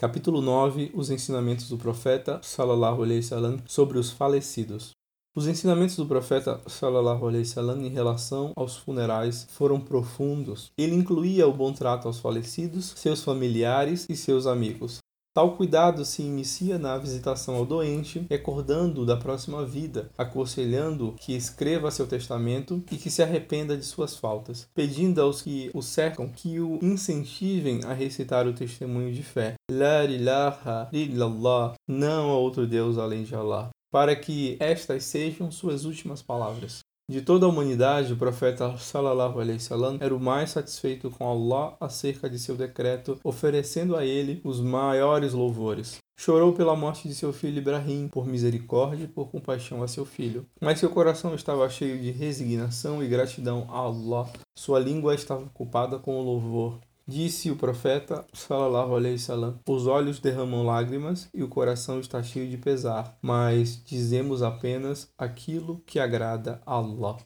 Capítulo 9 Os ensinamentos do profeta sallallahu alaihi wasallam sobre os falecidos. Os ensinamentos do profeta sallallahu alaihi wasallam em relação aos funerais foram profundos. Ele incluía o bom trato aos falecidos, seus familiares e seus amigos. Tal cuidado se inicia na visitação ao doente, recordando da próxima vida, aconselhando que escreva seu testamento e que se arrependa de suas faltas, pedindo aos que o cercam que o incentivem a recitar o testemunho de fé. La ilaha illallah, não há outro Deus além de Allah, para que estas sejam suas últimas palavras. De toda a humanidade, o profeta sallallahu alaihi wasallam era o mais satisfeito com Allah acerca de seu decreto, oferecendo a ele os maiores louvores. Chorou pela morte de seu filho Ibrahim, por misericórdia e por compaixão a seu filho. Mas seu coração estava cheio de resignação e gratidão a Allah. Sua língua estava ocupada com o louvor. Disse o profeta, sallallahu alaihi wasallam, os olhos derramam lágrimas e o coração está cheio de pesar, mas dizemos apenas aquilo que agrada a Allah.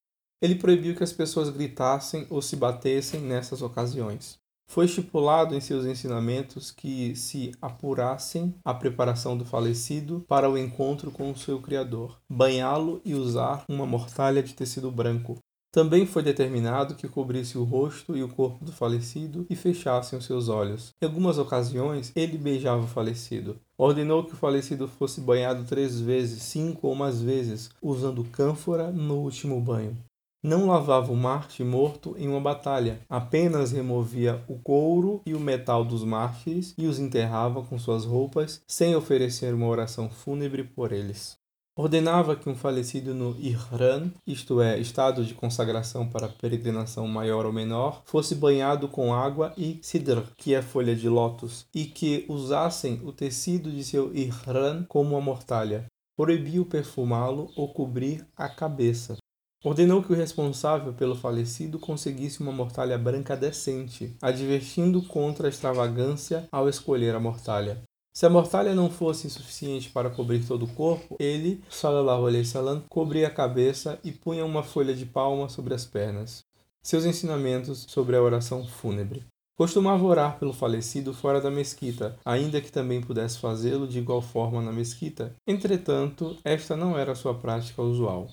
Ele proibiu que as pessoas gritassem ou se batessem nessas ocasiões. Foi estipulado em seus ensinamentos que se apurassem a preparação do falecido para o encontro com o seu Criador, banhá-lo e usar uma mortalha de tecido branco, também foi determinado que cobrisse o rosto e o corpo do falecido e fechassem os seus olhos. Em algumas ocasiões, ele beijava o falecido. Ordenou que o falecido fosse banhado três vezes, cinco ou mais vezes, usando cânfora no último banho. Não lavava o Marte morto em uma batalha, apenas removia o couro e o metal dos mártires e os enterrava com suas roupas, sem oferecer uma oração fúnebre por eles. Ordenava que um falecido no Ihran, isto é, estado de consagração para peregrinação maior ou menor, fosse banhado com água e sidr, que é folha de lótus, e que usassem o tecido de seu Ihran como uma mortalha. Proibiu perfumá-lo ou cobrir a cabeça. Ordenou que o responsável pelo falecido conseguisse uma mortalha branca decente, advertindo contra a extravagância ao escolher a mortalha. Se a mortalha não fosse suficiente para cobrir todo o corpo, ele, sallallahu alaihi wasallam, cobria a cabeça e punha uma folha de palma sobre as pernas. Seus ensinamentos sobre a oração fúnebre. Costumava orar pelo falecido fora da mesquita, ainda que também pudesse fazê-lo de igual forma na mesquita. Entretanto, esta não era sua prática usual.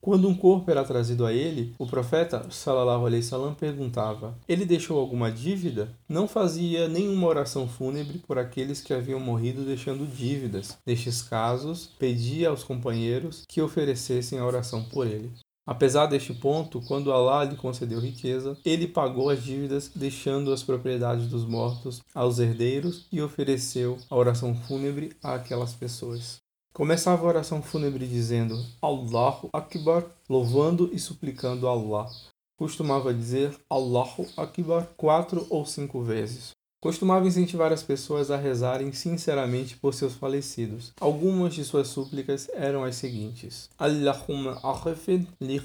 Quando um corpo era trazido a ele, o profeta sallallahu alaihi wasallam perguntava: Ele deixou alguma dívida? Não fazia nenhuma oração fúnebre por aqueles que haviam morrido deixando dívidas. Nestes casos, pedia aos companheiros que oferecessem a oração por ele. Apesar deste ponto, quando Allah lhe concedeu riqueza, ele pagou as dívidas, deixando as propriedades dos mortos aos herdeiros e ofereceu a oração fúnebre àquelas pessoas. Começava a oração fúnebre dizendo Allahu Akbar, louvando e suplicando Allah. Costumava dizer Allahu Akbar quatro ou cinco vezes. Costumava incentivar as pessoas a rezarem sinceramente por seus falecidos. Algumas de suas súplicas eram as seguintes: Allahumma aghfir li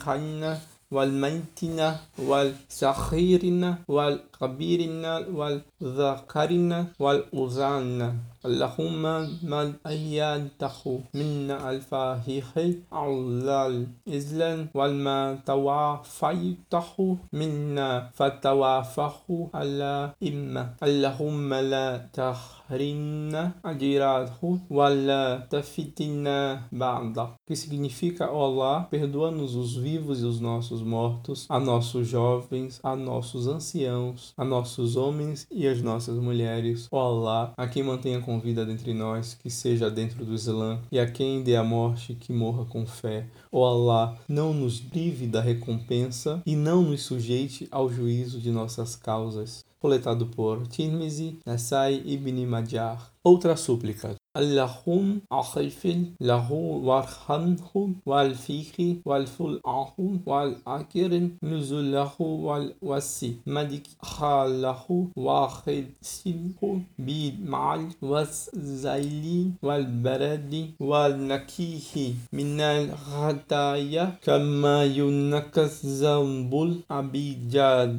والميتنا والسخيرنا والكبيرنا والذكرنا والأزعنا اللهم من أيده منا الفاهيخ على الإسلام والما توافيته منا فتوافه على إما اللهم لا تحرمنا أجراته ولا تفتنا بعد que significa, Allah, perdoa-nos os vivos e os nossos mortos, a nossos jovens, a nossos anciãos, a nossos homens e as nossas mulheres. Allah, a quem mantenha com vida dentre nós, que seja dentro do Islã, e a quem dê a morte, que morra com fé. Allah, não nos prive da recompensa e não nos sujeite ao juízo de nossas causas. Coletado por Tirmizi, Nasai ibn Majah. Outra súplica. اللهم أغفر له وارحمه والفيه والفلعه والأكر نزله والوسي مدك خاله وخسله بالمعل والزيل والبرد والنكيه من الخطايا كما ينكس ذنب الأبيجاد.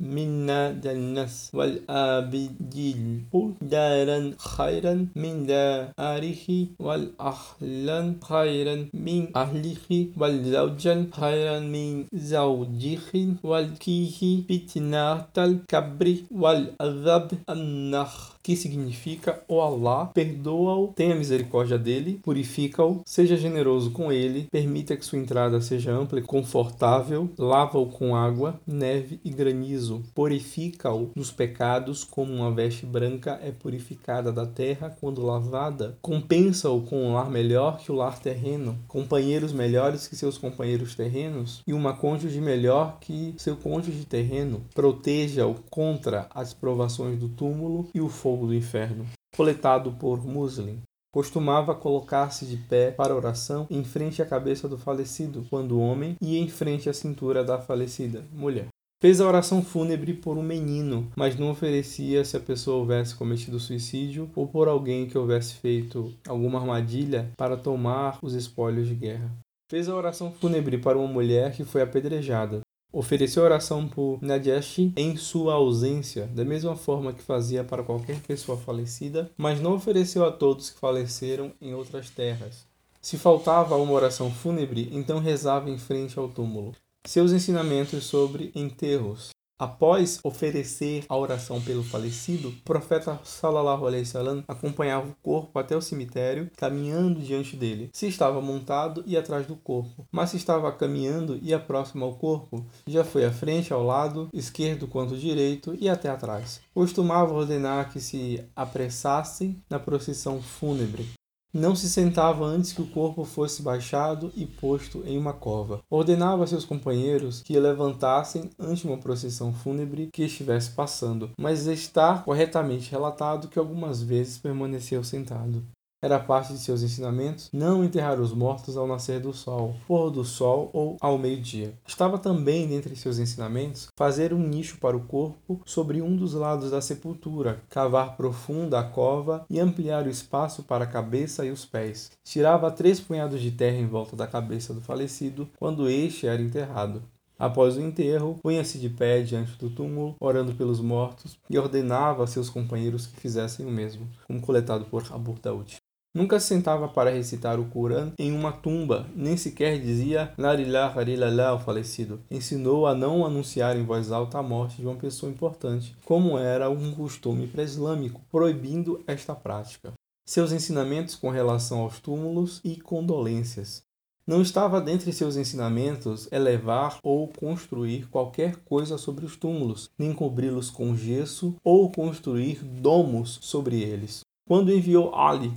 من النس والأبيجيل دارا خيرا من دار آله والأهلا خيرا من أهله والزوجا خيرا من زوجه والكيه فتنة الكبر والعذاب النخ que significa: "O Allah perdoa-o, tenha misericórdia dele, purifica-o, seja generoso com ele, permita que sua entrada seja ampla e confortável, lava-o com água, neve e granizo, purifica-o dos pecados como uma veste branca é purificada da terra quando lavada, compensa-o com um lar melhor que o lar terreno, companheiros melhores que seus companheiros terrenos e uma cônjuge melhor que seu cônjuge terreno, proteja-o contra as provações do túmulo e o fogo do inferno. Coletado por Muslim costumava colocar-se de pé para oração em frente à cabeça do falecido, quando homem, e em frente à cintura da falecida, mulher. Fez a oração fúnebre por um menino, mas não oferecia se a pessoa houvesse cometido suicídio ou por alguém que houvesse feito alguma armadilha para tomar os espólios de guerra. Fez a oração fúnebre para uma mulher que foi apedrejada. Ofereceu oração por Najashi em sua ausência, da mesma forma que fazia para qualquer pessoa falecida, mas não ofereceu a todos que faleceram em outras terras. Se faltava uma oração fúnebre, então rezava em frente ao túmulo. Seus ensinamentos sobre enterros. Após oferecer a oração pelo falecido, o profeta sallallahu alaihi wasallam acompanhava o corpo até o cemitério, caminhando diante dele. Se estava montado, ia atrás do corpo, mas se estava caminhando, ia próximo ao corpo, já foi à frente, ao lado, esquerdo quanto direito e até atrás. Costumava ordenar que se apressassem na procissão fúnebre. Não se sentava antes que o corpo fosse baixado e posto em uma cova. Ordenava a seus companheiros que levantassem ante uma procissão fúnebre que estivesse passando, mas está corretamente relatado que algumas vezes permaneceu sentado. Era parte de seus ensinamentos não enterrar os mortos ao nascer do sol, pôr do sol ou ao meio-dia. Estava também dentre seus ensinamentos fazer um nicho para o corpo sobre um dos lados da sepultura, cavar profunda a cova e ampliar o espaço para a cabeça e os pés. Tirava três punhados de terra em volta da cabeça do falecido quando este era enterrado. Após o enterro, punha-se de pé diante do túmulo, orando pelos mortos, e ordenava a seus companheiros que fizessem o mesmo, como coletado por Abu Daud. Nunca se sentava para recitar o Corão em uma tumba, nem sequer dizia La ilaha illallah ao falecido. Ensinou a não anunciar em voz alta a morte de uma pessoa importante, como era um costume pré-islâmico, proibindo esta prática. Seus ensinamentos com relação aos túmulos e condolências. Não estava dentre seus ensinamentos elevar ou construir qualquer coisa sobre os túmulos, nem cobri-los com gesso ou construir domos sobre eles. Quando enviou Ali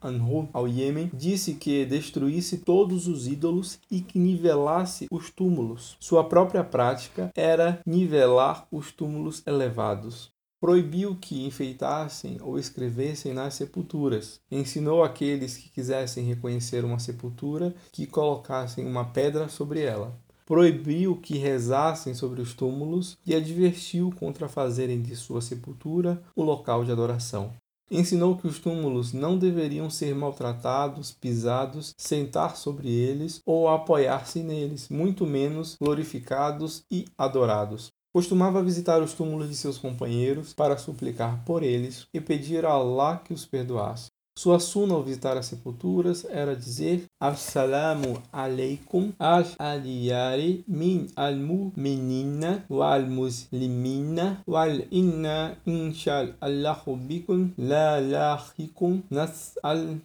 anhu ao Iêmen, disse que destruísse todos os ídolos e que nivelasse os túmulos. Sua própria prática era nivelar os túmulos elevados. Proibiu que enfeitassem ou escrevessem nas sepulturas. Ensinou aqueles que quisessem reconhecer uma sepultura que colocassem uma pedra sobre ela proibiu que rezassem sobre os túmulos e advertiu contra fazerem de sua sepultura o local de adoração. Ensinou que os túmulos não deveriam ser maltratados, pisados, sentar sobre eles ou apoiar-se neles, muito menos glorificados e adorados. Costumava visitar os túmulos de seus companheiros para suplicar por eles e pedir a Allah que os perdoasse. Sua suna ao visitar as sepulturas era dizer Assalamu alaikum al-aliyari min al-mu'minina wal-muslimina wal-inna inshal Allahu bikum la lahikum nas'al-laha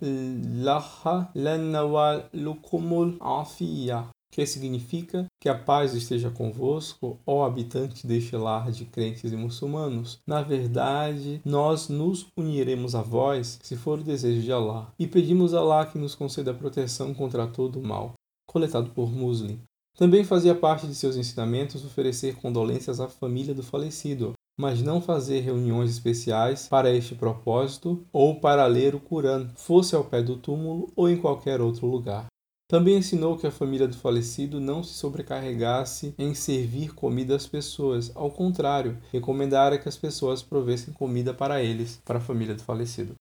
lana wal-lukumul afiyah que significa que a paz esteja convosco, ó habitantes deste lar de crentes e muçulmanos. Na verdade, nós nos uniremos a vós, se for o desejo de Allah, e pedimos a Allah que nos conceda proteção contra todo o mal. Coletado por Muslim. Também fazia parte de seus ensinamentos oferecer condolências à família do falecido, mas não fazer reuniões especiais para este propósito ou para ler o Corão, fosse ao pé do túmulo ou em qualquer outro lugar. Também ensinou que a família do falecido não se sobrecarregasse em servir comida às pessoas. Ao contrário, recomendara que as pessoas provessem comida para eles, para a família do falecido.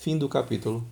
Fim do capítulo.